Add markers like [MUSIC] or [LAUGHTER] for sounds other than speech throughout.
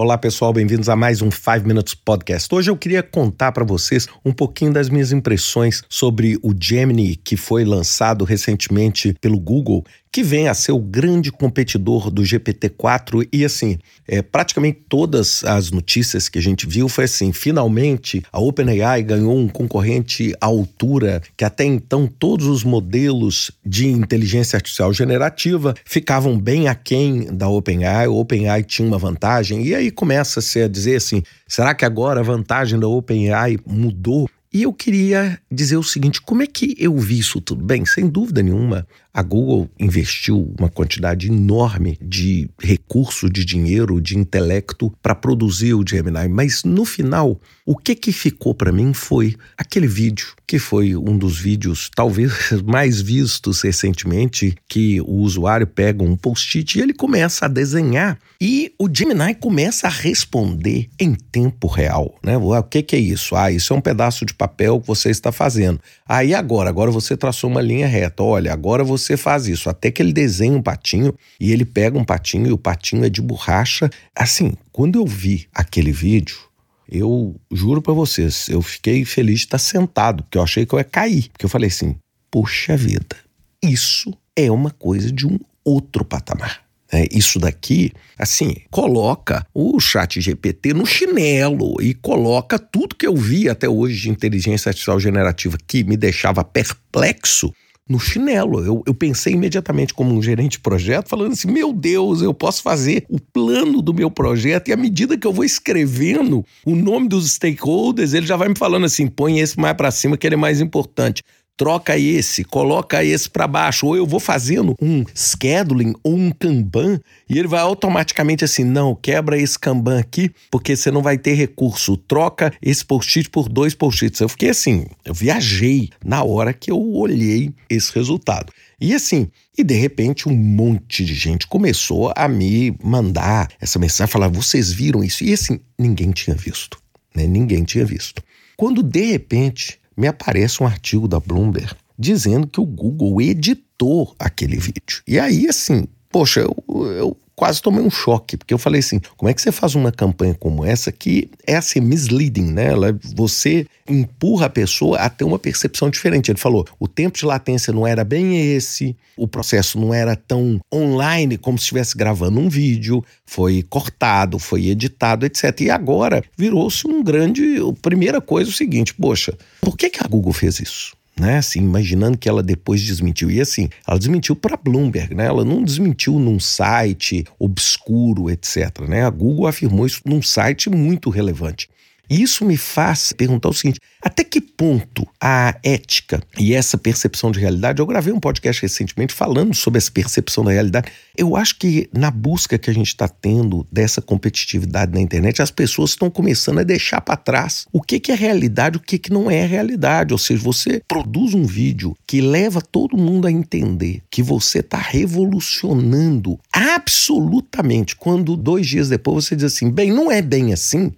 Olá, pessoal, bem-vindos a mais um 5 Minutes Podcast. Hoje eu queria contar para vocês um pouquinho das minhas impressões sobre o Gemini que foi lançado recentemente pelo Google que vem a ser o grande competidor do GPT-4 e assim, é, praticamente todas as notícias que a gente viu foi assim, finalmente a OpenAI ganhou um concorrente à altura que até então todos os modelos de inteligência artificial generativa ficavam bem aquém da OpenAI, a OpenAI tinha uma vantagem e aí começa-se a dizer assim, será que agora a vantagem da OpenAI mudou? E eu queria dizer o seguinte: como é que eu vi isso tudo? Bem, sem dúvida nenhuma, a Google investiu uma quantidade enorme de recurso, de dinheiro, de intelecto para produzir o Gemini, mas no final, o que que ficou para mim foi aquele vídeo, que foi um dos vídeos talvez [LAUGHS] mais vistos recentemente, que o usuário pega um post-it e ele começa a desenhar e o Gemini começa a responder em tempo real, né? O que que é isso? Ah, isso é um pedaço de papel que você está fazendo. Aí agora, agora você traçou uma linha reta. Olha, agora você você faz isso. Até que ele desenha um patinho e ele pega um patinho e o patinho é de borracha. Assim, quando eu vi aquele vídeo, eu juro para vocês, eu fiquei feliz de estar sentado, porque eu achei que eu ia cair. Porque eu falei assim: poxa vida, isso é uma coisa de um outro patamar. É, isso daqui, assim, coloca o chat GPT no chinelo e coloca tudo que eu vi até hoje de inteligência artificial generativa que me deixava perplexo no chinelo. Eu, eu pensei imediatamente como um gerente de projeto, falando assim: meu Deus, eu posso fazer o plano do meu projeto e à medida que eu vou escrevendo o nome dos stakeholders, ele já vai me falando assim: põe esse mais para cima que ele é mais importante troca esse, coloca esse para baixo, ou eu vou fazendo um scheduling ou um Kanban e ele vai automaticamente assim, não, quebra esse Kanban aqui, porque você não vai ter recurso, troca esse post-it por dois post-its. Eu fiquei assim, eu viajei na hora que eu olhei esse resultado. E assim, e de repente um monte de gente começou a me mandar essa mensagem, falar, vocês viram isso? E assim, ninguém tinha visto, né? Ninguém tinha visto. Quando de repente me aparece um artigo da Bloomberg dizendo que o Google editou aquele vídeo. E aí, assim, poxa, eu, eu quase tomei um choque, porque eu falei assim: como é que você faz uma campanha como essa que é assim, misleading, né? Você empurra a pessoa a ter uma percepção diferente. Ele falou: o tempo de latência não era bem esse, o processo não era tão online como se estivesse gravando um vídeo, foi cortado, foi editado, etc. E agora virou-se um grande. A primeira coisa é o seguinte: poxa, por que, que a Google fez isso? Né? Assim, imaginando que ela depois desmentiu. E assim, ela desmentiu para Bloomberg, né? Ela não desmentiu num site obscuro, etc. Né? A Google afirmou isso num site muito relevante. E isso me faz perguntar o seguinte: até que ponto a ética e essa percepção de realidade? Eu gravei um podcast recentemente falando sobre essa percepção da realidade. Eu acho que na busca que a gente está tendo dessa competitividade na internet, as pessoas estão começando a deixar para trás o que, que é realidade, o que, que não é realidade. Ou seja, você produz um vídeo que leva todo mundo a entender que você está revolucionando absolutamente. Quando dois dias depois você diz assim, bem, não é bem assim.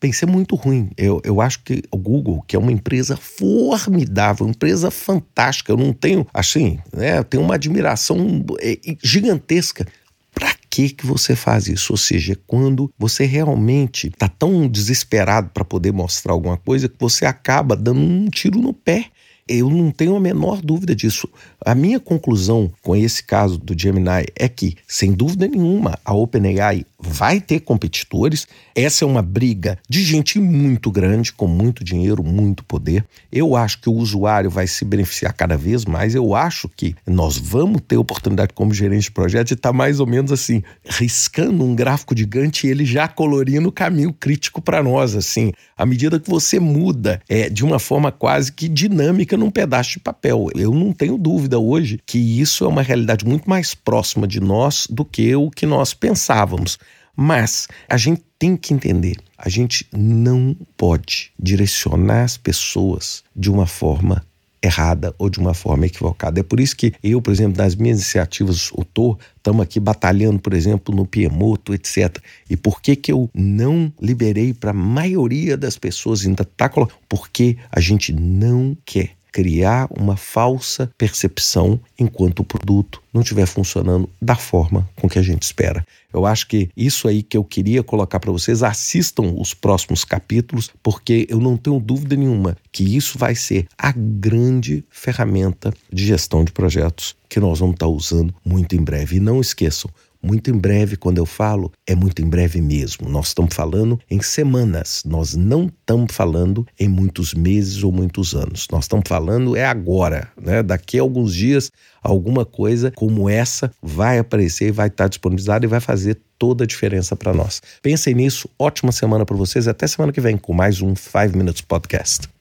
É muito ruim. Eu, eu acho que o Google, que é uma empresa formidável, uma empresa fantástica, eu não tenho, assim, né, eu tenho uma admiração é, gigantesca. Para que que você faz isso? Ou seja, quando você realmente está tão desesperado para poder mostrar alguma coisa que você acaba dando um tiro no pé. Eu não tenho a menor dúvida disso. A minha conclusão com esse caso do Gemini é que, sem dúvida nenhuma, a OpenAI vai ter competidores. Essa é uma briga de gente muito grande, com muito dinheiro, muito poder. Eu acho que o usuário vai se beneficiar cada vez mais. Eu acho que nós vamos ter oportunidade como gerente de projeto de estar tá mais ou menos assim, riscando um gráfico gigante e ele já colorindo o caminho crítico para nós, assim, à medida que você muda é, de uma forma quase que dinâmica num pedaço de papel. Eu não tenho dúvida hoje que isso é uma realidade muito mais próxima de nós do que o que nós pensávamos. Mas a gente tem que entender, a gente não pode direcionar as pessoas de uma forma errada ou de uma forma equivocada. É por isso que eu, por exemplo, nas minhas iniciativas, o TOR, estamos aqui batalhando, por exemplo, no Piemoto, etc. E por que que eu não liberei para a maioria das pessoas ainda tá porque a gente não quer criar uma falsa percepção enquanto o produto não estiver funcionando da forma com que a gente espera. Eu acho que isso aí que eu queria colocar para vocês, assistam os próximos capítulos, porque eu não tenho dúvida nenhuma que isso vai ser a grande ferramenta de gestão de projetos que nós vamos estar usando muito em breve. E não esqueçam, muito em breve, quando eu falo, é muito em breve mesmo. Nós estamos falando em semanas, nós não estamos falando em muitos meses ou muitos anos. Nós estamos falando é agora, né? Daqui a alguns dias, alguma coisa como essa vai aparecer, vai estar disponibilizada e vai fazer toda a diferença para nós. Pensem nisso, ótima semana para vocês, até semana que vem com mais um 5 Minutes Podcast.